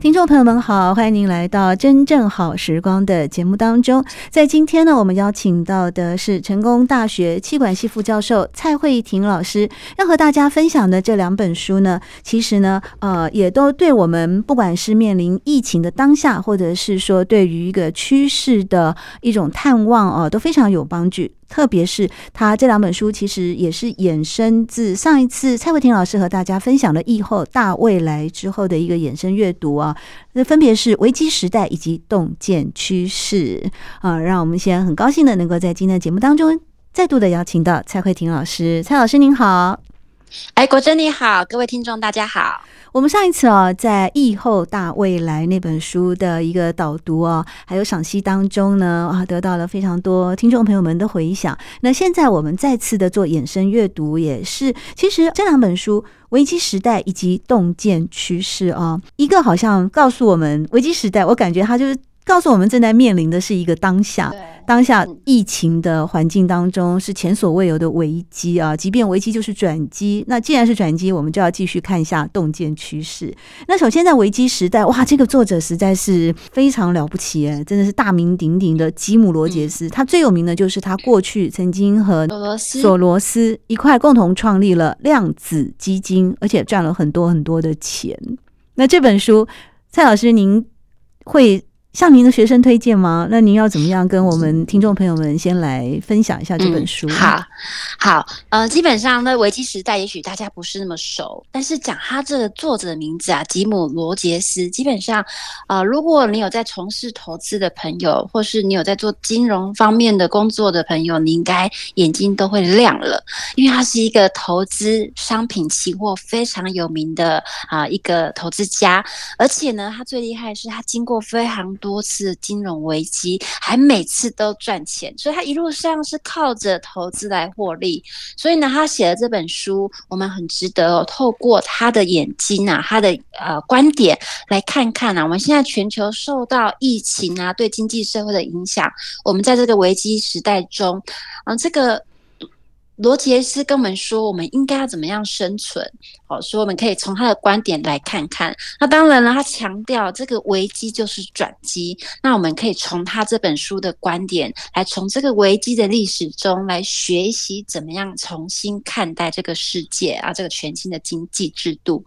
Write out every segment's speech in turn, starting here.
听众朋友们好，欢迎您来到真正好时光的节目当中。在今天呢，我们邀请到的是成功大学气管系副教授蔡慧婷老师，要和大家分享的这两本书呢，其实呢，呃，也都对我们不管是面临疫情的当下，或者是说对于一个趋势的一种探望啊，都非常有帮助。特别是他这两本书，其实也是衍生自上一次蔡慧婷老师和大家分享了疫后大未来之后的一个衍生阅读啊，那分别是危机时代以及洞见趋势啊。让我们先很高兴的能够在今天的节目当中再度的邀请到蔡慧婷老师，蔡老师您好，哎，国珍你好，各位听众大家好。我们上一次啊，在疫后大未来那本书的一个导读啊，还有赏析当中呢，啊，得到了非常多听众朋友们的回响。那现在我们再次的做衍生阅读，也是其实这两本书《危机时代》以及《洞见趋势》啊，一个好像告诉我们危机时代，我感觉它就是。告诉我们正在面临的是一个当下，当下疫情的环境当中是前所未有的危机啊！即便危机就是转机，那既然是转机，我们就要继续看一下洞见趋势。那首先在危机时代，哇，这个作者实在是非常了不起哎，真的是大名鼎鼎的吉姆罗杰斯。他最有名的就是他过去曾经和索罗斯一块共同创立了量子基金，而且赚了很多很多的钱。那这本书，蔡老师您会向您的学生推荐吗？那您要怎么样跟我们听众朋友们先来分享一下这本书？嗯、好，好，呃，基本上呢，危机时代也许大家不是那么熟，但是讲他这个作者的名字啊，吉姆罗杰斯，基本上，呃，如果你有在从事投资的朋友，或是你有在做金融方面的工作的朋友，你应该眼睛都会亮了，因为他是一个投资商品期货非常有名的啊、呃、一个投资家，而且呢，他最厉害的是他经过非常多。次金融危机，还每次都赚钱，所以他一路上是靠着投资来获利。所以呢，他写的这本书，我们很值得透过他的眼睛啊，他的呃观点来看看啊，我们现在全球受到疫情啊对经济社会的影响，我们在这个危机时代中，啊、这个。罗杰斯跟我们说，我们应该要怎么样生存？好，说我们可以从他的观点来看看。那当然了，他强调这个危机就是转机。那我们可以从他这本书的观点，来从这个危机的历史中来学习怎么样重新看待这个世界啊，这个全新的经济制度。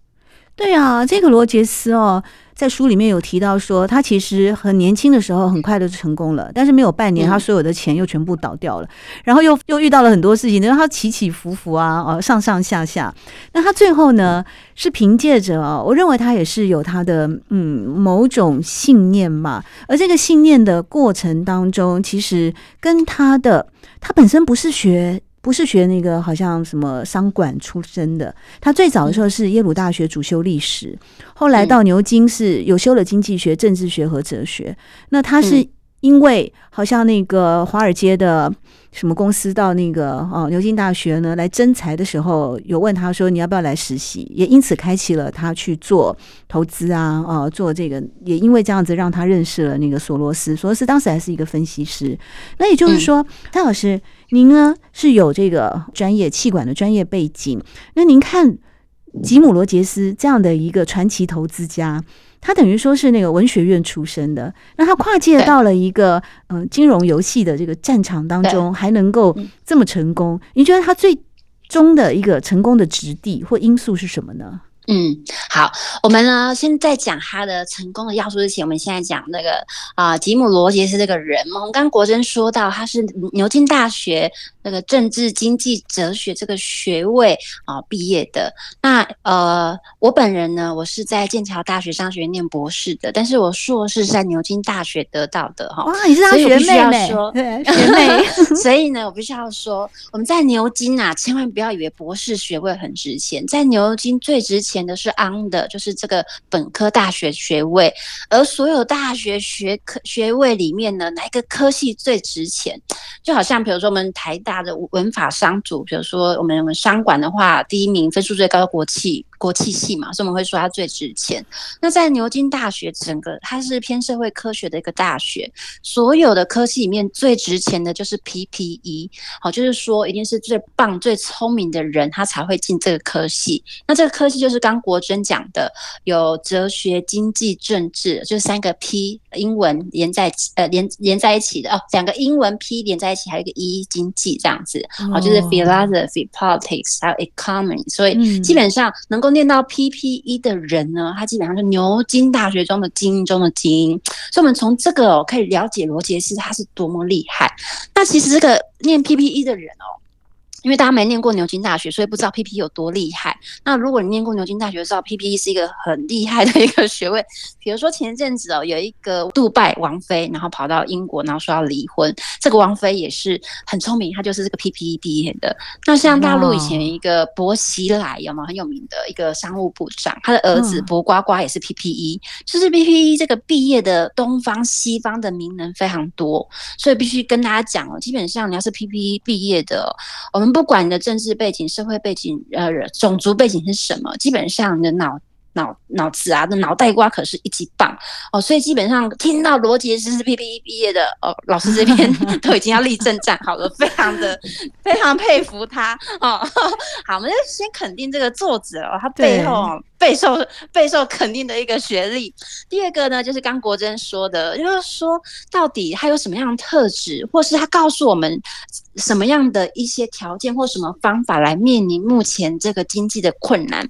对啊，这个罗杰斯哦。在书里面有提到说，他其实很年轻的时候很快就成功了，但是没有半年，他所有的钱又全部倒掉了，然后又又遇到了很多事情，让他起起伏伏啊，呃，上上下下。那他最后呢，是凭借着啊，我认为他也是有他的嗯某种信念嘛，而这个信念的过程当中，其实跟他的他本身不是学。不是学那个好像什么商管出身的，他最早的时候是耶鲁大学主修历史，后来到牛津是有修了经济学、政治学和哲学。那他是因为好像那个华尔街的什么公司到那个哦牛津大学呢来征才的时候，有问他说你要不要来实习，也因此开启了他去做投资啊，哦做这个，也因为这样子让他认识了那个索罗斯。索罗斯当时还是一个分析师，那也就是说，蔡老师。您呢是有这个专业气管的专业背景，那您看吉姆罗杰斯这样的一个传奇投资家，他等于说是那个文学院出身的，那他跨界到了一个嗯金融游戏的这个战场当中，还能够这么成功，你觉得他最终的一个成功的质地或因素是什么呢？嗯，好，我们呢，先在讲他的成功的要素之前，我们现在讲那个啊，吉姆罗杰斯这个人嘛。我们刚刚国珍说到，他是牛津大学那个政治经济哲学这个学位啊毕业的。那呃，我本人呢，我是在剑桥大学商学院念博士的，但是我硕士是在牛津大学得到的哈。哇，你是他学妹妹，学妹。所以呢，我必须要说，我们在牛津啊，千万不要以为博士学位很值钱，在牛津最值钱。前的是 on 的，就是这个本科大学学位，而所有大学学科学位里面呢，哪一个科系最值钱？就好像比如说我们台大的文法商组，比如说我们我们商管的话，第一名分数最高的国企。国际系嘛，所以我们会说它最值钱。那在牛津大学，整个它是偏社会科学的一个大学，所有的科系里面最值钱的就是 PPE，好，就是说一定是最棒、最聪明的人，他才会进这个科系。那这个科系就是刚国珍讲的，有哲学、经济、政治，就三个 P，英文连在呃连连在一起的哦，两个英文 P 连在一起，还有一个 E 经济这样子，哦，就是 philosophy、politics 还有 economy，所以基本上能够。念到 PPE 的人呢，他基本上是牛津大学中的精英中的精英，所以我们从这个哦可以了解罗杰斯他是多么厉害。那其实这个念 PPE 的人哦。因为大家没念过牛津大学，所以不知道 PPE 有多厉害。那如果你念过牛津大学，知道 PPE 是一个很厉害的一个学位。比如说前一阵子哦，有一个杜拜王妃，然后跑到英国，然后说要离婚。这个王妃也是很聪明，她就是这个 PPE 毕业的。那像大陆以前一个薄熙来，有没有很有名的一个商务部长？他的儿子薄瓜瓜也是 PPE，就是 PPE 这个毕业的东方西方的名人非常多，所以必须跟大家讲哦，基本上你要是 PPE 毕业的，我们。不管你的政治背景、社会背景、呃，种族背景是什么，基本上你的脑。脑脑子啊，那脑袋瓜可是一级棒哦，所以基本上听到罗杰斯是 PPE 毕业的哦，老师这边 都已经要立正站好了，非常的非常佩服他哦。好，我们就先肯定这个作者哦，他背后备受备受肯定的一个学历。第二个呢，就是刚国珍说的，就是说到底他有什么样的特质，或是他告诉我们什么样的一些条件或什么方法来面临目前这个经济的困难。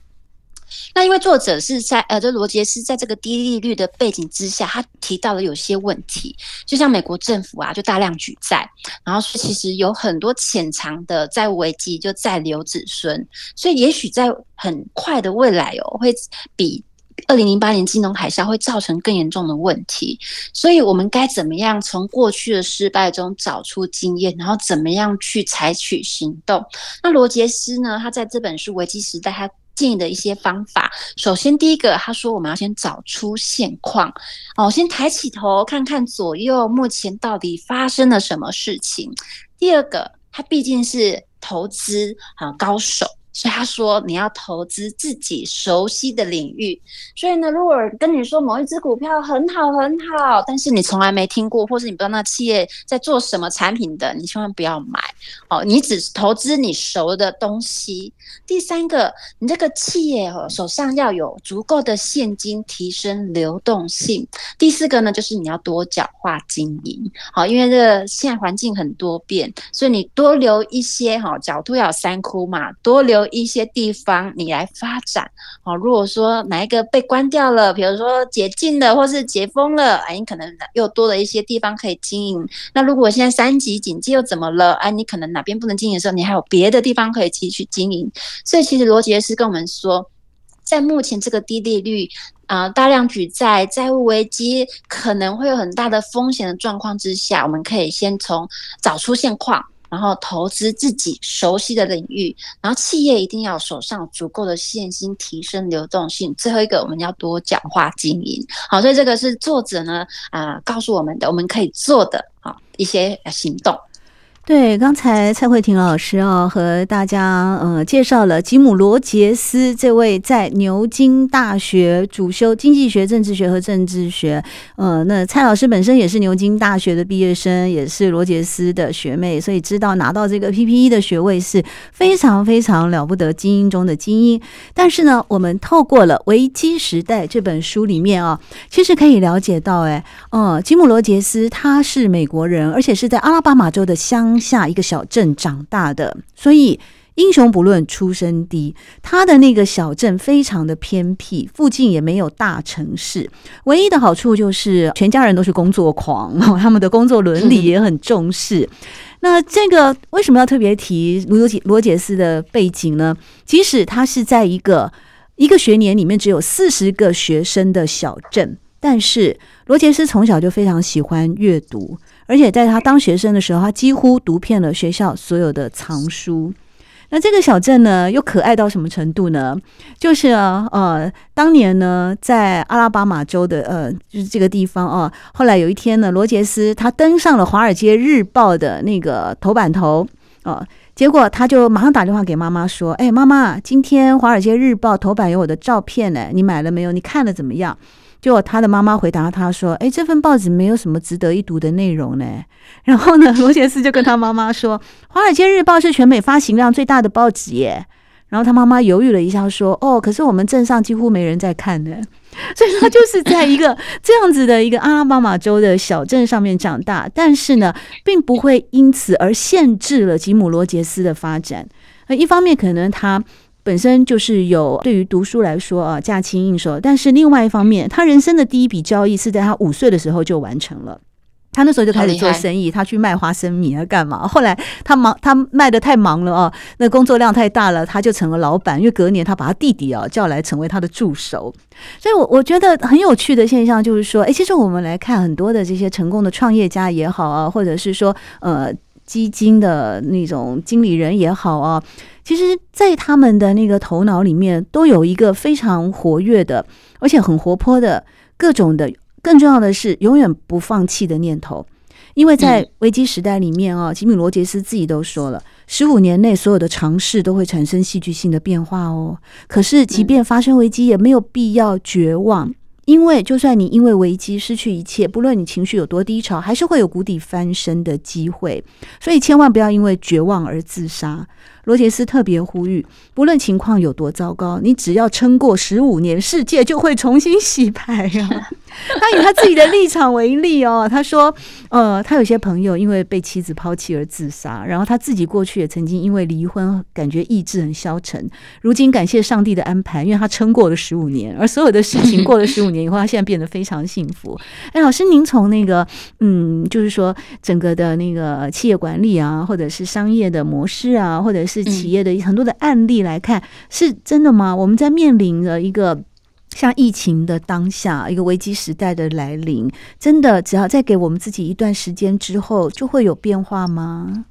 那因为作者是在呃，这罗杰斯在这个低利率的背景之下，他提到了有些问题，就像美国政府啊，就大量举债，然后其实有很多潜藏的债务危机，就在留子孙，所以也许在很快的未来哦，会比二零零八年金融海啸会造成更严重的问题。所以我们该怎么样从过去的失败中找出经验，然后怎么样去采取行动？那罗杰斯呢，他在这本书《危机时代》他。建议的一些方法，首先第一个，他说我们要先找出现况，哦，先抬起头看看左右，目前到底发生了什么事情。第二个，他毕竟是投资啊高手。所以他说，你要投资自己熟悉的领域。所以呢，如果跟你说某一只股票很好很好，但是你从来没听过，或是你不知道那企业在做什么产品的，你千万不要买。哦，你只投资你熟的东西。第三个，你这个企业哦手上要有足够的现金，提升流动性。第四个呢，就是你要多角化经营。好，因为这现在环境很多变，所以你多留一些哈，角度要有三窟嘛，多留。有一些地方你来发展，哦，如果说哪一个被关掉了，比如说解禁了或是解封了，哎，你可能又多了一些地方可以经营。那如果现在三级警戒又怎么了？哎，你可能哪边不能经营的时候，你还有别的地方可以继续经营。所以其实罗杰斯跟我们说，在目前这个低利率啊、大量举债、债务危机可能会有很大的风险的状况之下，我们可以先从找出现况。然后投资自己熟悉的领域，然后企业一定要手上足够的现金，提升流动性。最后一个，我们要多讲话经营。好，所以这个是作者呢啊、告诉我们的，我们可以做的啊一些行动。对，刚才蔡慧婷老师啊，和大家呃介绍了吉姆罗杰斯这位在牛津大学主修经济学、政治学和政治学。呃，那蔡老师本身也是牛津大学的毕业生，也是罗杰斯的学妹，所以知道拿到这个 PPE 的学位是非常非常了不得，精英中的精英。但是呢，我们透过了《危机时代》这本书里面啊，其实可以了解到，哎，哦，吉姆罗杰斯他是美国人，而且是在阿拉巴马州的乡。下一个小镇长大的，所以。英雄不论出身低，他的那个小镇非常的偏僻，附近也没有大城市。唯一的好处就是全家人都是工作狂，他们的工作伦理也很重视。那这个为什么要特别提罗杰罗杰斯的背景呢？即使他是在一个一个学年里面只有四十个学生的小镇，但是罗杰斯从小就非常喜欢阅读，而且在他当学生的时候，他几乎读遍了学校所有的藏书。那这个小镇呢，又可爱到什么程度呢？就是啊，呃，当年呢，在阿拉巴马州的呃，就是这个地方啊，后来有一天呢，罗杰斯他登上了《华尔街日报》的那个头版头啊，结果他就马上打电话给妈妈说：“哎，妈妈，今天《华尔街日报》头版有我的照片呢，你买了没有？你看了怎么样？”就他的妈妈回答他说：“哎，这份报纸没有什么值得一读的内容呢。”然后呢，罗杰斯就跟他妈妈说：“《华尔街日报》是全美发行量最大的报纸耶。”然后他妈妈犹豫了一下说：“哦，可是我们镇上几乎没人在看呢。”所以他就是在一个这样子的一个阿拉巴马州的小镇上面长大，但是呢，并不会因此而限制了吉姆·罗杰斯的发展。呃，一方面可能他。本身就是有对于读书来说啊，驾轻应手。但是另外一方面，他人生的第一笔交易是在他五岁的时候就完成了。他那时候就开始做生意，他去卖花生米啊，干嘛？后来他忙，他卖的太忙了啊，那工作量太大了，他就成了老板。因为隔年他把他弟弟啊叫来成为他的助手。所以，我我觉得很有趣的现象就是说，哎，其实我们来看很多的这些成功的创业家也好啊，或者是说呃基金的那种经理人也好啊。其实，在他们的那个头脑里面，都有一个非常活跃的，而且很活泼的各种的，更重要的是，永远不放弃的念头。因为在危机时代里面啊，吉米·罗杰斯自己都说了，十五年内所有的尝试都会产生戏剧性的变化哦。可是，即便发生危机，也没有必要绝望，因为就算你因为危机失去一切，不论你情绪有多低潮，还是会有谷底翻身的机会。所以，千万不要因为绝望而自杀。罗杰斯特别呼吁，不论情况有多糟糕，你只要撑过十五年，世界就会重新洗牌呀、啊。他以他自己的立场为例哦，他说，呃，他有些朋友因为被妻子抛弃而自杀，然后他自己过去也曾经因为离婚，感觉意志很消沉。如今感谢上帝的安排，因为他撑过了十五年，而所有的事情过了十五年以后，他现在变得非常幸福。哎，老师，您从那个，嗯，就是说整个的那个企业管理啊，或者是商业的模式啊，或者是企业的很多的案例来看，是真的吗？我们在面临着一个。像疫情的当下，一个危机时代的来临，真的只要再给我们自己一段时间之后，就会有变化吗？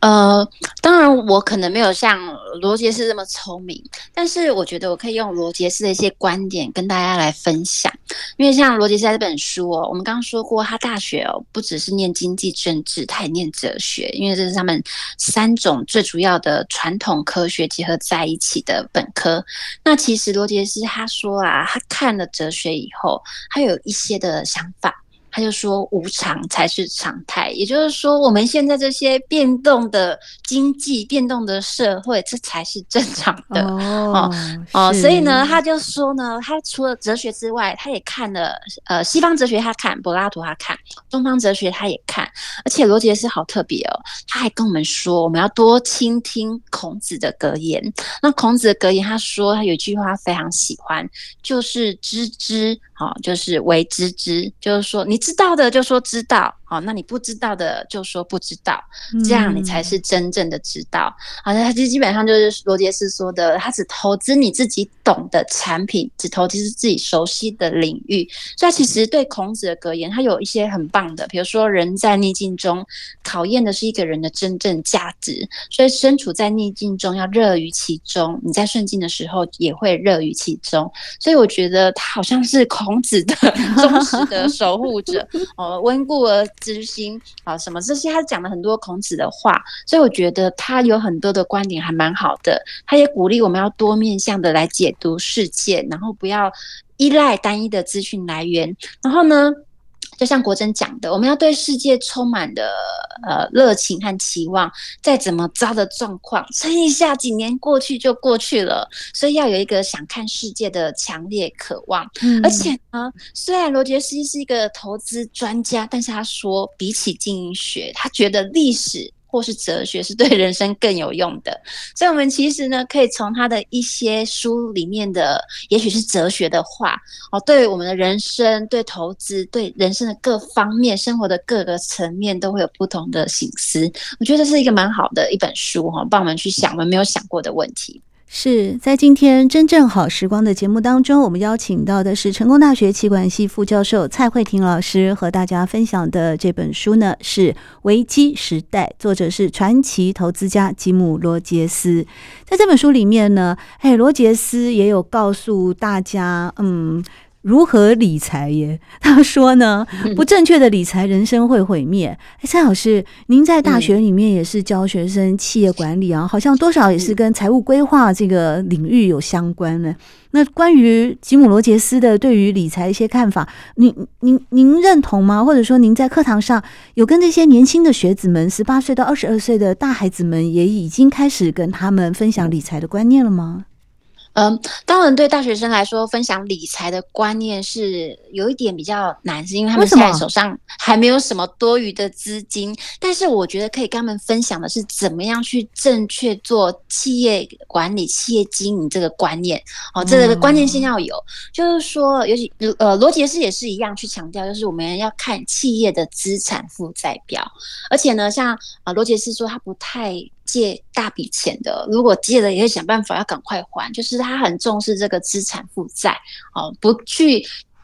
呃，当然，我可能没有像罗杰斯这么聪明，但是我觉得我可以用罗杰斯的一些观点跟大家来分享。因为像罗杰斯这本书哦，我们刚刚说过，他大学哦不只是念经济政治，他也念哲学，因为这是他们三种最主要的传统科学结合在一起的本科。那其实罗杰斯他说啊，他看了哲学以后，他有一些的想法。他就说，无常才是常态，也就是说，我们现在这些变动的经济、变动的社会，这才是正常的哦哦。所以呢，他就说呢，他除了哲学之外，他也看了呃西方哲学，他看柏拉图，他看东方哲学，他也看。而且罗杰斯好特别哦，他还跟我们说，我们要多倾听孔子的格言。那孔子的格言，他说他有一句话非常喜欢，就是知之。哦，就是为知之，就是说你知道的就说知道，好，那你不知道的就说不知道，这样你才是真正的知道。好，像他基基本上就是罗杰斯说的，他只投资你自己懂的产品，只投资自己熟悉的领域。所以其实对孔子的格言，他有一些很棒的，比如说人在逆境中考验的是一个人的真正价值，所以身处在逆境中要乐于其中，你在顺境的时候也会乐于其中。所以我觉得他好像是孔。孔子的 忠实的 守护者哦，温故而知新啊，什么这些他讲了很多孔子的话，所以我觉得他有很多的观点还蛮好的。他也鼓励我们要多面向的来解读世界，然后不要依赖单一的资讯来源。然后呢，就像国珍讲的，我们要对世界充满的呃热情和期望。再怎么糟的状况，撑一下，几年过去就过去了。所以要有一个想看世界的强烈渴望。嗯、而且呢，虽然罗杰斯是一个投资专家，但是他说，比起经营学，他觉得历史或是哲学是对人生更有用的。所以，我们其实呢，可以从他的一些书里面的，也许是哲学的话，哦，对我们的人生、对投资、对人生的各方面、生活的各个层面，都会有不同的醒思。我觉得这是一个蛮好的一本书哈，帮我们去想我们没有想过的问题。是在今天真正好时光的节目当中，我们邀请到的是成功大学企管系副教授蔡慧婷老师，和大家分享的这本书呢是《危机时代》，作者是传奇投资家吉姆·罗杰斯。在这本书里面呢，哎，罗杰斯也有告诉大家，嗯。如何理财耶？他说呢，不正确的理财，人生会毁灭。哎，蔡老师，您在大学里面也是教学生企业管理啊，好像多少也是跟财务规划这个领域有相关的。那关于吉姆罗杰斯的对于理财一些看法，您您您认同吗？或者说您在课堂上有跟这些年轻的学子们，十八岁到二十二岁的大孩子们，也已经开始跟他们分享理财的观念了吗？嗯，当然，对大学生来说，分享理财的观念是有一点比较难，是因为他们现在手上还没有什么多余的资金。但是，我觉得可以跟他们分享的是，怎么样去正确做企业管理、企业经营这个观念。哦，这个观念性要有，就是说，尤其呃，罗杰斯也是一样去强调，就是我们要看企业的资产负债表。而且呢，像啊，罗杰斯说他不太。借大笔钱的，如果借了，也会想办法要赶快还。就是他很重视这个资产负债，哦，不去。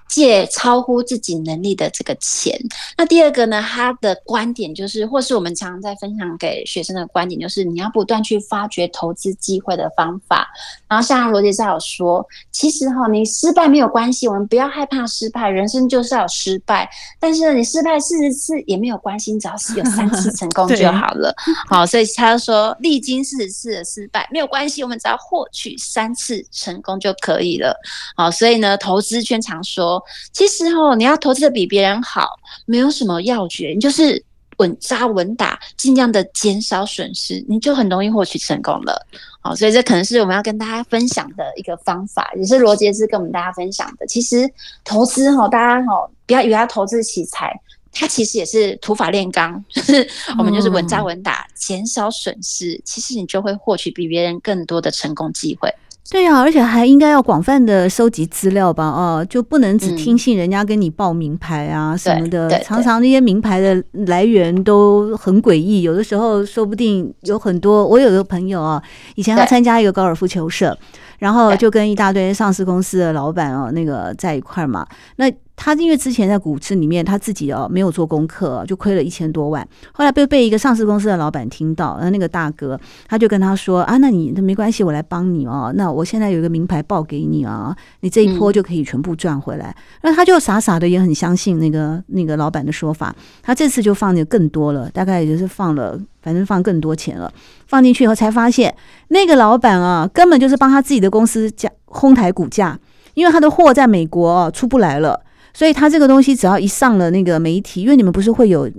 借超乎自己能力的这个钱。那第二个呢，他的观点就是，或是我们常常在分享给学生的观点，就是你要不断去发掘投资机会的方法。然后像罗杰斯有说，其实哈，你失败没有关系，我们不要害怕失败，人生就是要失败。但是你失败四十次也没有关系，只要是有三次 成功就好了。好，所以他就说，历经四十次的失败没有关系，我们只要获取三次成功就可以了。好，所以呢，投资圈常说。其实哦，你要投资的比别人好，没有什么要诀，你就是稳扎稳打，尽量的减少损失，你就很容易获取成功了。好，所以这可能是我们要跟大家分享的一个方法，也是罗杰斯跟我们大家分享的。其实投资哈，大家哈不要以为他投资奇才，它其实也是土法炼钢，就是我们就是稳扎稳打，减少损失，其实你就会获取比别人更多的成功机会。对呀、啊，而且还应该要广泛的收集资料吧？哦，就不能只听信人家跟你报名牌啊什么的。常常那些名牌的来源都很诡异，有的时候说不定有很多。我有个朋友啊，以前他参加一个高尔夫球社，然后就跟一大堆上市公司的老板哦，那个在一块儿嘛。那他因为之前在股市里面，他自己哦没有做功课，就亏了一千多万。后来被被一个上市公司的老板听到，然后那个大哥他就跟他说啊，那你那没关系，我来帮你哦。那我现在有一个名牌报给你啊，你这一波就可以全部赚回来。那他就傻傻的也很相信那个那个老板的说法。他这次就放的更多了，大概也就是放了，反正放更多钱了。放进去以后才发现，那个老板啊，根本就是帮他自己的公司价哄抬股价，因为他的货在美国出不来了。所以他这个东西只要一上了那个媒体，因为你们不是会有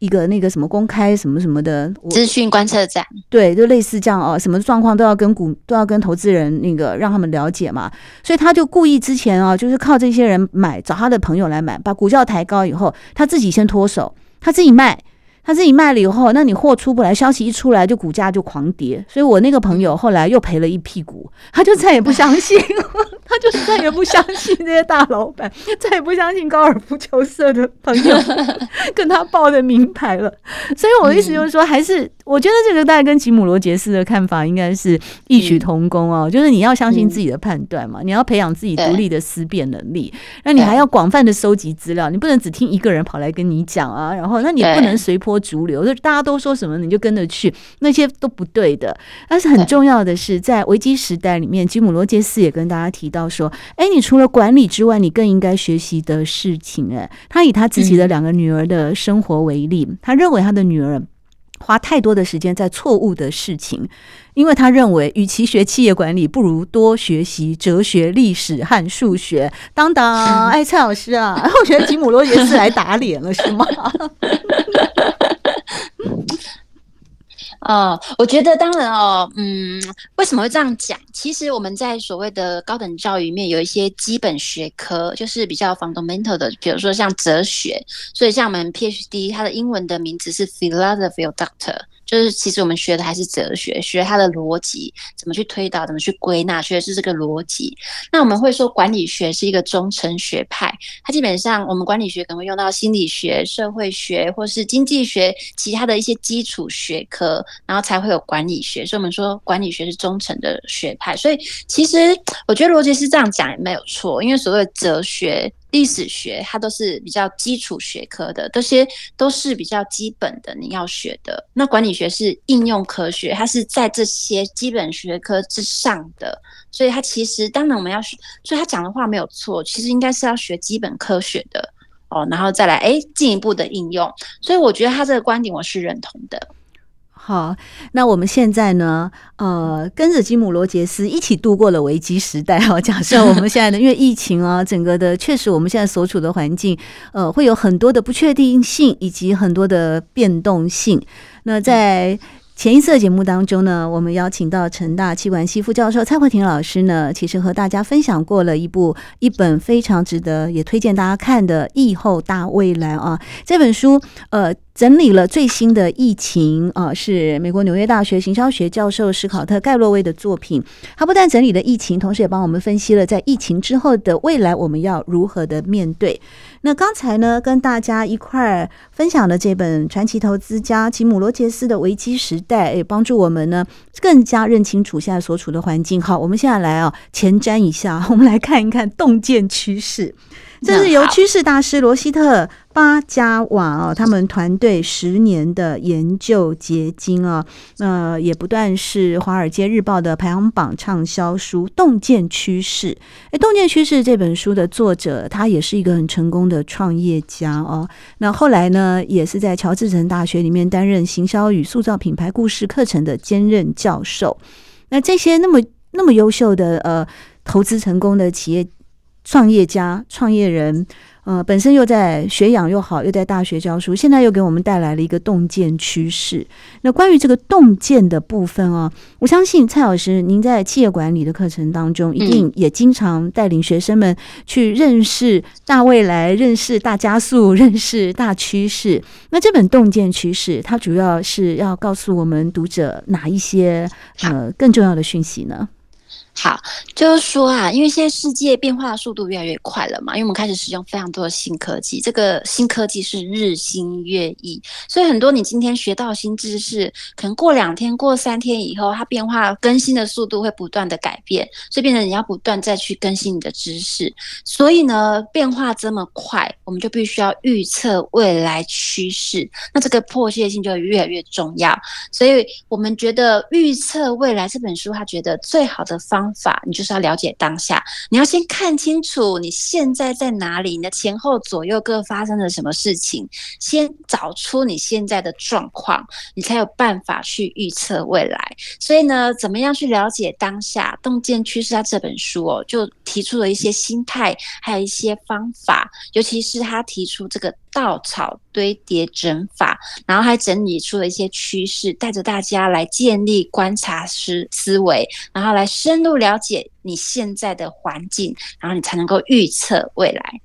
一个那个什么公开什么什么的资讯观测站，对，就类似这样哦，什么状况都要跟股都要跟投资人那个让他们了解嘛。所以他就故意之前啊，就是靠这些人买，找他的朋友来买，把股价抬高以后，他自己先脱手，他自己卖。他自己卖了以后，那你货出不来，消息一出来，就股价就狂跌。所以我那个朋友后来又赔了一屁股，他就再也不相信，他就是再也不相信这些大老板，再也不相信高尔夫球社的朋友 跟他报的名牌了。所以我的意思就是说，还是我觉得这个大概跟吉姆罗杰斯的看法应该是异曲同工哦，就是你要相信自己的判断嘛，你要培养自己独立的思辨能力，那你还要广泛的收集资料，你不能只听一个人跑来跟你讲啊，然后那你不能随波。逐流，就大家都说什么你就跟着去，那些都不对的。但是很重要的是，在危机时代里面，吉姆罗杰斯也跟大家提到说：“哎，你除了管理之外，你更应该学习的事情。”哎，他以他自己的两个女儿的生活为例，他认为他的女儿花太多的时间在错误的事情，因为他认为，与其学企业管理，不如多学习哲学、历史和数学。当当，哎，蔡老师啊，我觉得吉姆罗杰斯来打脸了，是吗？呃，我觉得当然哦，嗯，为什么会这样讲？其实我们在所谓的高等教育里面有一些基本学科，就是比较 fundamental 的，比如说像哲学。所以像我们 PhD，它的英文的名字是 Philosophy of Doctor。就是其实我们学的还是哲学，学它的逻辑，怎么去推导，怎么去归纳，学的是这个逻辑。那我们会说管理学是一个中层学派，它基本上我们管理学可能会用到心理学、社会学或是经济学其他的一些基础学科，然后才会有管理学。所以我们说管理学是中层的学派。所以其实我觉得罗杰斯这样讲也没有错，因为所谓哲学。历史学它都是比较基础学科的，这些都是比较基本的你要学的。那管理学是应用科学，它是在这些基本学科之上的，所以它其实当然我们要学，所以他讲的话没有错，其实应该是要学基本科学的哦，然后再来诶进一步的应用。所以我觉得他这个观点我是认同的。好，那我们现在呢？呃，跟着吉姆罗杰斯一起度过了危机时代。哈，假设我们现在的 因为疫情啊，整个的确实我们现在所处的环境，呃，会有很多的不确定性以及很多的变动性。那在前一次的节目当中呢，我们邀请到成大气管系副教授蔡慧婷老师呢，其实和大家分享过了一部一本非常值得也推荐大家看的《疫后大未来》啊，这本书呃。整理了最新的疫情啊，是美国纽约大学行销学教授史考特盖洛威的作品。他不但整理了疫情，同时也帮我们分析了在疫情之后的未来，我们要如何的面对。那刚才呢，跟大家一块儿分享的这本传奇投资家吉姆罗杰斯的危机时代，也帮助我们呢更加认清楚现在所处的环境。好，我们现在来啊前瞻一下，我们来看一看洞见趋势。这是由趋势大师罗希特巴加瓦哦，他们团队十年的研究结晶啊，那也不断是《华尔街日报》的排行榜畅销书《洞见趋势》。哎，《洞见趋势》这本书的作者，他也是一个很成功的创业家哦。那后来呢，也是在乔治城大学里面担任行销与塑造品牌故事课程的兼任教授。那这些那么那么优秀的呃投资成功的企业。创业家、创业人，呃，本身又在学养又好，又在大学教书，现在又给我们带来了一个洞见趋势。那关于这个洞见的部分哦，我相信蔡老师您在企业管理的课程当中，一定也经常带领学生们去认识大未来、认识大加速、认识大趋势。那这本洞见趋势，它主要是要告诉我们读者哪一些呃更重要的讯息呢？好，就是说啊，因为现在世界变化的速度越来越快了嘛，因为我们开始使用非常多的新科技，这个新科技是日新月异，所以很多你今天学到新知识，可能过两天、过三天以后，它变化更新的速度会不断的改变，所以变成你要不断再去更新你的知识。所以呢，变化这么快，我们就必须要预测未来趋势，那这个迫切性就越来越重要。所以我们觉得预测未来这本书，他觉得最好的方。方法，你就是要了解当下，你要先看清楚你现在在哪里，你的前后左右各发生了什么事情，先找出你现在的状况，你才有办法去预测未来。所以呢，怎么样去了解当下？洞见趋势，他这本书哦，就提出了一些心态，还有一些方法，尤其是他提出这个。稻草堆叠整法，然后还整理出了一些趋势，带着大家来建立观察思思维，然后来深入了解你现在的环境，然后你才能够预测未来。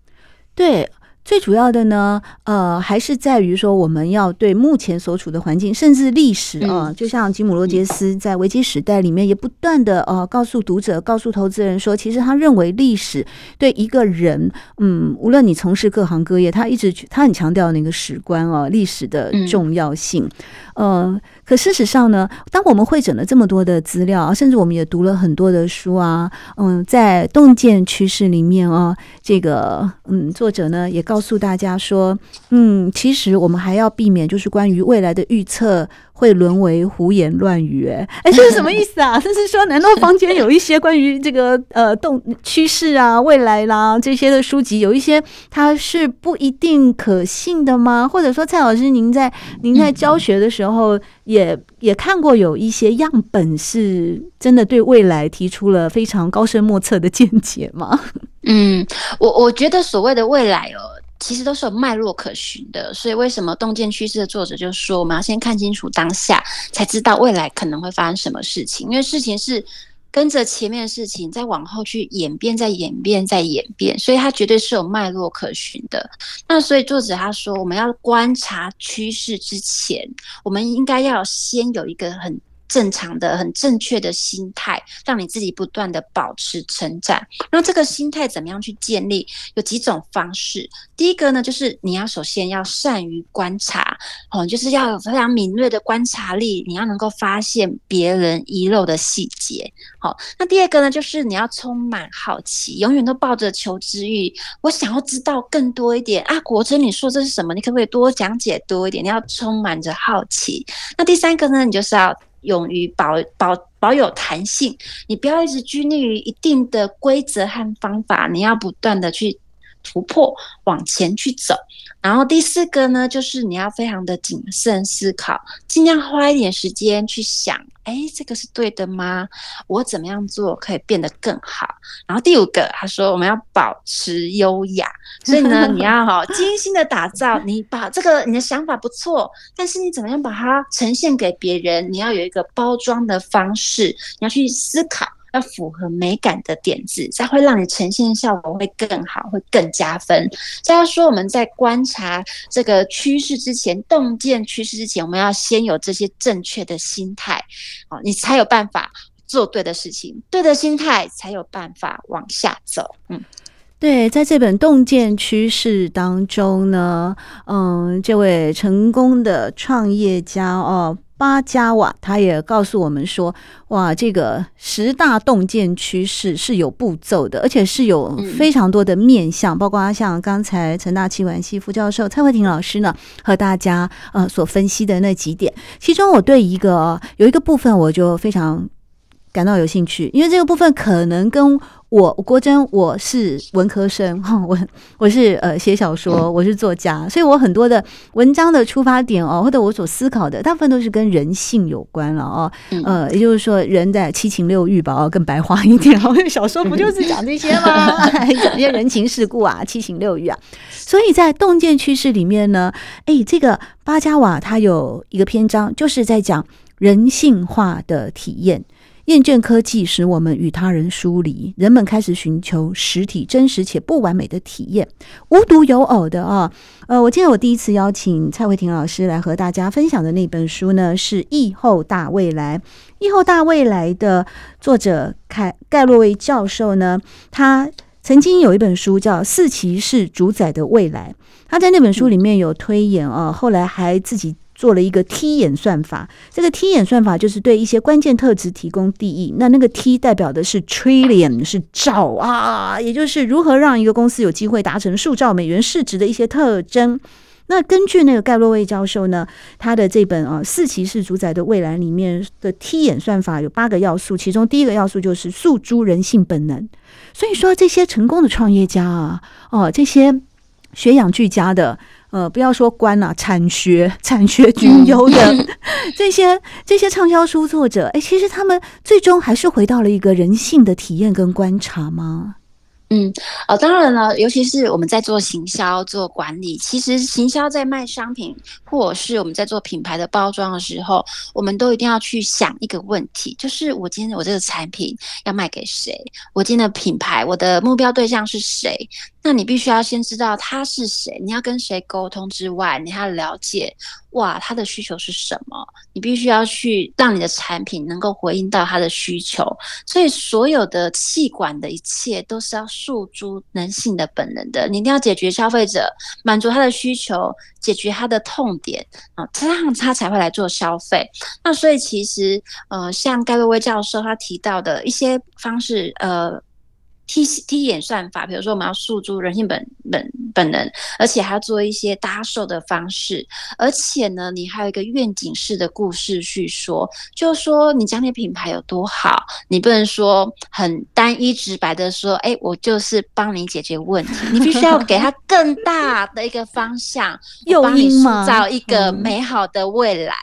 对。最主要的呢，呃，还是在于说，我们要对目前所处的环境，甚至历史啊、呃，就像吉姆罗杰斯在危机时代里面，也不断的呃告诉读者、告诉投资人说，其实他认为历史对一个人，嗯，无论你从事各行各业，他一直他很强调那个史观啊，历史的重要性。呃，可事实上呢，当我们会整了这么多的资料，甚至我们也读了很多的书啊，嗯，在洞见趋势里面啊，这个嗯，作者呢也告诉大家说，嗯，其实我们还要避免就是关于未来的预测。会沦为胡言乱语，哎，哎，这是什么意思啊？就是说，难道坊间有一些关于这个呃动趋势啊、未来啦这些的书籍，有一些它是不一定可信的吗？或者说，蔡老师您在您在教学的时候也，也也看过有一些样本是真的对未来提出了非常高深莫测的见解吗？嗯，我我觉得所谓的未来哦。其实都是有脉络可循的，所以为什么洞见趋势的作者就说，我们要先看清楚当下，才知道未来可能会发生什么事情。因为事情是跟着前面的事情再往后去演变，再演变，再演变，所以它绝对是有脉络可循的。那所以作者他说，我们要观察趋势之前，我们应该要先有一个很。正常的、很正确的心态，让你自己不断的保持成长。那这个心态怎么样去建立？有几种方式。第一个呢，就是你要首先要善于观察，哦，就是要有非常敏锐的观察力，你要能够发现别人遗漏的细节。好，那第二个呢，就是你要充满好奇，永远都抱着求知欲，我想要知道更多一点啊。国珍，你说这是什么？你可不可以多讲解多一点？你要充满着好奇。那第三个呢，你就是要。勇于保保保有弹性，你不要一直拘泥于一定的规则和方法，你要不断的去突破，往前去走。然后第四个呢，就是你要非常的谨慎思考，尽量花一点时间去想，哎，这个是对的吗？我怎么样做可以变得更好？然后第五个，他说我们要保持优雅，所以呢，你要好精心的打造，你把这个你的想法不错，但是你怎么样把它呈现给别人？你要有一个包装的方式，你要去思考。要符合美感的点子，才会让你呈现效果会更好，会更加分。所以要说我们在观察这个趋势之前，洞见趋势之前，我们要先有这些正确的心态，哦，你才有办法做对的事情，对的心态才有办法往下走。嗯，对，在这本《洞见趋势》当中呢，嗯，这位成功的创业家哦。巴加瓦他也告诉我们说：“哇，这个十大洞见趋势是有步骤的，而且是有非常多的面向，包括像刚才陈大企管系副教授蔡慧婷老师呢和大家呃所分析的那几点。其中，我对一个有一个部分我就非常感到有兴趣，因为这个部分可能跟。”我国珍，我是文科生哈，我我是呃写小说，我是作家，所以我很多的文章的出发点哦，或者我所思考的，大部分都是跟人性有关了哦，呃，也就是说人的七情六欲吧，哦，更白话一点哦，小说不就是讲这些吗？讲一些人情世故啊，七情六欲啊，所以在洞见趋势里面呢，哎，这个巴加瓦他有一个篇章，就是在讲人性化的体验。厌倦科技使我们与他人疏离，人们开始寻求实体、真实且不完美的体验。无独有偶的啊，呃，我记得我第一次邀请蔡慧婷老师来和大家分享的那本书呢，是《疫后大未来》。《疫后大未来》的作者凯盖洛维教授呢，他曾经有一本书叫《四骑士主宰的未来》，他在那本书里面有推演啊，后来还自己。做了一个 T 演算法，这个 T 演算法就是对一些关键特质提供定义。那那个 T 代表的是 trillion，是兆啊，也就是如何让一个公司有机会达成数兆美元市值的一些特征。那根据那个盖洛威教授呢，他的这本啊四骑士主宰的未来里面的 T 演算法有八个要素，其中第一个要素就是诉诸人性本能。所以说这些成功的创业家啊，哦，这些学养俱佳的。呃，不要说官啊，产学产学均优的 这些这些畅销书作者，哎，其实他们最终还是回到了一个人性的体验跟观察吗？嗯，呃，当然了，尤其是我们在做行销、做管理，其实行销在卖商品，或者是我们在做品牌的包装的时候，我们都一定要去想一个问题，就是我今天我这个产品要卖给谁？我今天的品牌，我的目标对象是谁？那你必须要先知道他是谁，你要跟谁沟通之外，你还要了解，哇，他的需求是什么？你必须要去让你的产品能够回应到他的需求。所以，所有的气管的一切都是要诉诸人性的本能的。你一定要解决消费者，满足他的需求，解决他的痛点啊，这样他才会来做消费。那所以，其实呃，像盖洛威教授他提到的一些方式，呃。T T 演算法，比如说我们要诉诸人性本本本能，而且还要做一些搭售的方式，而且呢，你还有一个愿景式的故事去说，就是说你讲你品牌有多好，你不能说很单一直白的说，哎，我就是帮你解决问题，你必须要给他更大的一个方向，帮你塑造一个美好的未来。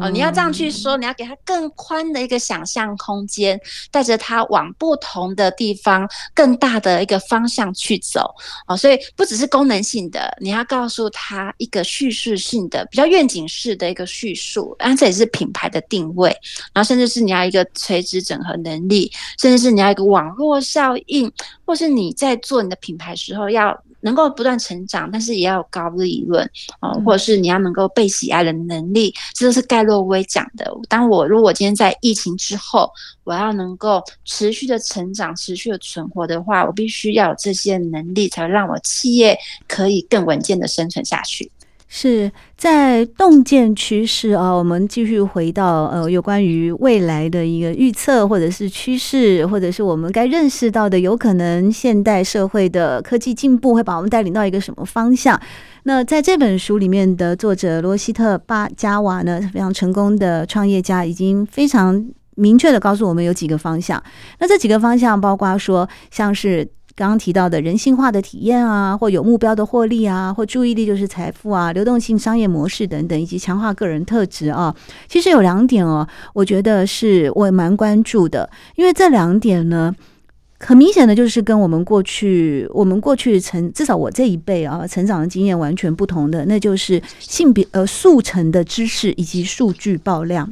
哦，你要这样去说，你要给他更宽的一个想象空间，带着他往不同的地方、更大的一个方向去走。哦，所以不只是功能性的，你要告诉他一个叙事性的、比较愿景式的一个叙述，然后这也是品牌的定位。然后甚至是你要一个垂直整合能力，甚至是你要一个网络效应，或是你在做你的品牌时候要。能够不断成长，但是也要有高利润哦，或者是你要能够被喜爱的能力，这都是盖洛威讲的。当我如果今天在疫情之后，我要能够持续的成长、持续的存活的话，我必须要有这些能力，才会让我企业可以更稳健的生存下去。是在洞见趋势啊，我们继续回到呃，有关于未来的一个预测，或者是趋势，或者是我们该认识到的，有可能现代社会的科技进步会把我们带领到一个什么方向？那在这本书里面的作者罗希特巴加瓦呢，非常成功的创业家，已经非常明确的告诉我们有几个方向。那这几个方向包括说，像是。刚刚提到的人性化的体验啊，或有目标的获利啊，或注意力就是财富啊，流动性商业模式等等，以及强化个人特质啊，其实有两点哦，我觉得是我蛮关注的，因为这两点呢，很明显的就是跟我们过去我们过去成至少我这一辈啊成长的经验完全不同的，那就是性别呃速成的知识以及数据爆量。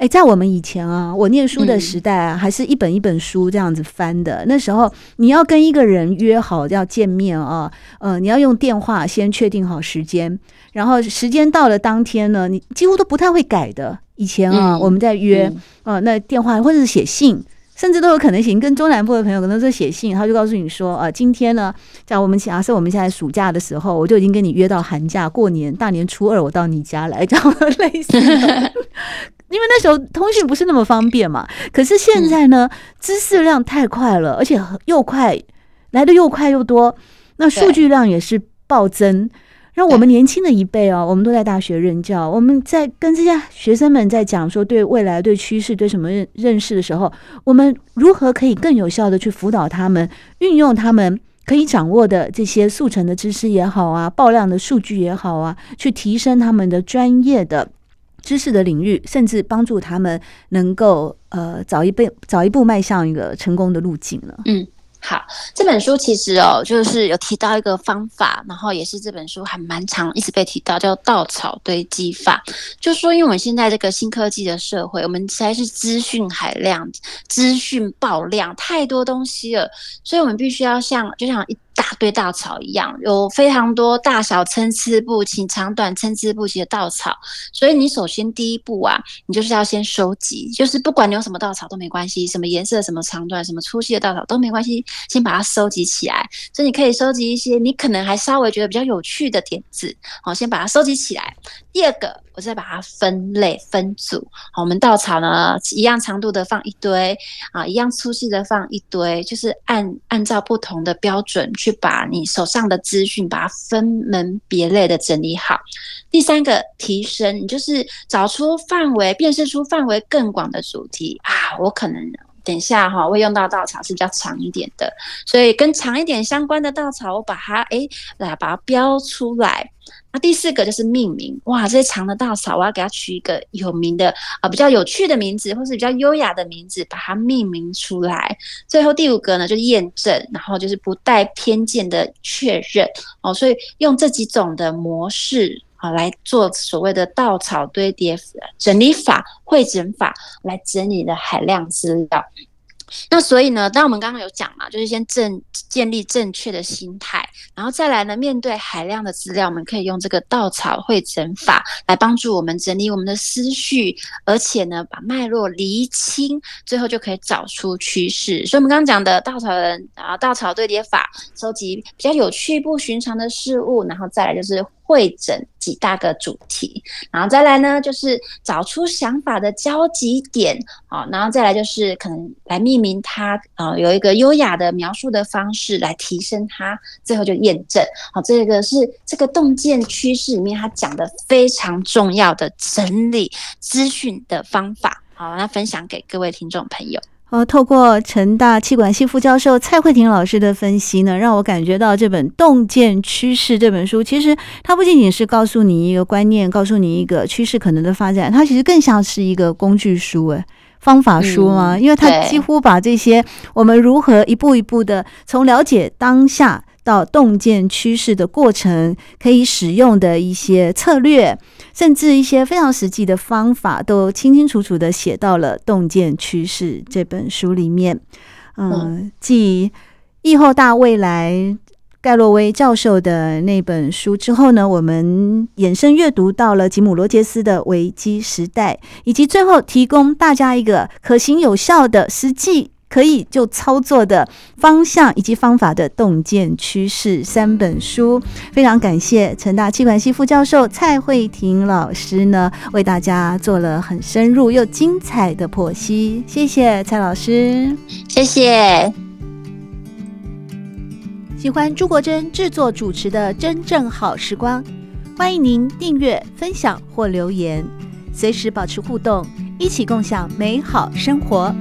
哎，在我们以前啊，我念书的时代啊，还是一本一本书这样子翻的。那时候你要跟一个人约好要见面啊，呃，你要用电话先确定好时间，然后时间到了当天呢，你几乎都不太会改的。以前啊，我们在约，呃，那电话或者是写信，甚至都有可能行。跟中南部的朋友可能是写信，他就告诉你说，呃，今天呢，假我们假设我们现在暑假的时候，我就已经跟你约到寒假过年大年初二，我到你家来，这样 类似的。因为那时候通讯不是那么方便嘛，可是现在呢，知识量太快了，而且又快，来的又快又多，那数据量也是暴增。让我们年轻的一辈哦，我们都在大学任教，我们在跟这些学生们在讲说对未来、对趋势、对什么认认识的时候，我们如何可以更有效的去辅导他们，运用他们可以掌握的这些速成的知识也好啊，爆量的数据也好啊，去提升他们的专业的。知识的领域，甚至帮助他们能够呃早一步早一步迈向一个成功的路径了。嗯，好，这本书其实哦，就是有提到一个方法，然后也是这本书还蛮长一直被提到，叫稻草堆积法。就说，因为我们现在这个新科技的社会，我们实在是资讯海量、资讯爆量，太多东西了，所以我们必须要像就像一。大堆稻草一样，有非常多大小参差不齐、长短参差不齐的稻草，所以你首先第一步啊，你就是要先收集，就是不管你有什么稻草都没关系，什么颜色、什么长短、什么粗细的稻草都没关系，先把它收集起来。所以你可以收集一些你可能还稍微觉得比较有趣的点子，好，先把它收集起来。第二个。我再把它分类分组，好，我们稻草呢，一样长度的放一堆啊，一样粗细的放一堆，就是按按照不同的标准去把你手上的资讯把它分门别类的整理好。第三个提升，你就是找出范围，辨识出范围更广的主题啊，我可能。等一下哈，会用到稻草是比较长一点的，所以跟长一点相关的稻草，我把它哎来把它标出来。那第四个就是命名，哇，这些长的稻草，我要给它取一个有名的啊，比较有趣的名字，或是比较优雅的名字，把它命名出来。最后第五个呢，就是验证，然后就是不带偏见的确认哦。所以用这几种的模式。好，来做所谓的稻草堆叠整理法、汇整法，来整理的海量资料。那所以呢，当我们刚刚有讲嘛，就是先正建立正确的心态，然后再来呢，面对海量的资料，我们可以用这个稻草汇整法来帮助我们整理我们的思绪，而且呢，把脉络厘清，最后就可以找出趋势。所以，我们刚刚讲的稻草人，然后稻草堆叠法，收集比较有趣、不寻常的事物，然后再来就是会整几大个主题，然后再来呢，就是找出想法的交集点，好，然后再来就是可能来命名它，呃，有一个优雅的描述的方式来提升它，最后就验证，好，这个是这个洞见趋势里面它讲的非常重要的整理资讯的方法，好，那分享给各位听众朋友。呃，透过成大气管系副教授蔡慧婷老师的分析呢，让我感觉到这本《洞见趋势》这本书，其实它不仅仅是告诉你一个观念，告诉你一个趋势可能的发展，它其实更像是一个工具书，诶，方法书嘛，因为它几乎把这些我们如何一步一步的从了解当下。到洞见趋势的过程，可以使用的一些策略，甚至一些非常实际的方法，都清清楚楚的写到了《洞见趋势》这本书里面。嗯，继疫后大未来盖洛威教授的那本书之后呢，我们衍生阅读到了吉姆罗杰斯的《危机时代》，以及最后提供大家一个可行有效的实际。可以就操作的方向以及方法的洞见趋势三本书，非常感谢成大气管系副教授蔡慧婷老师呢，为大家做了很深入又精彩的剖析。谢谢蔡老师，谢谢。喜欢朱国珍制作主持的《真正好时光》，欢迎您订阅、分享或留言，随时保持互动，一起共享美好生活。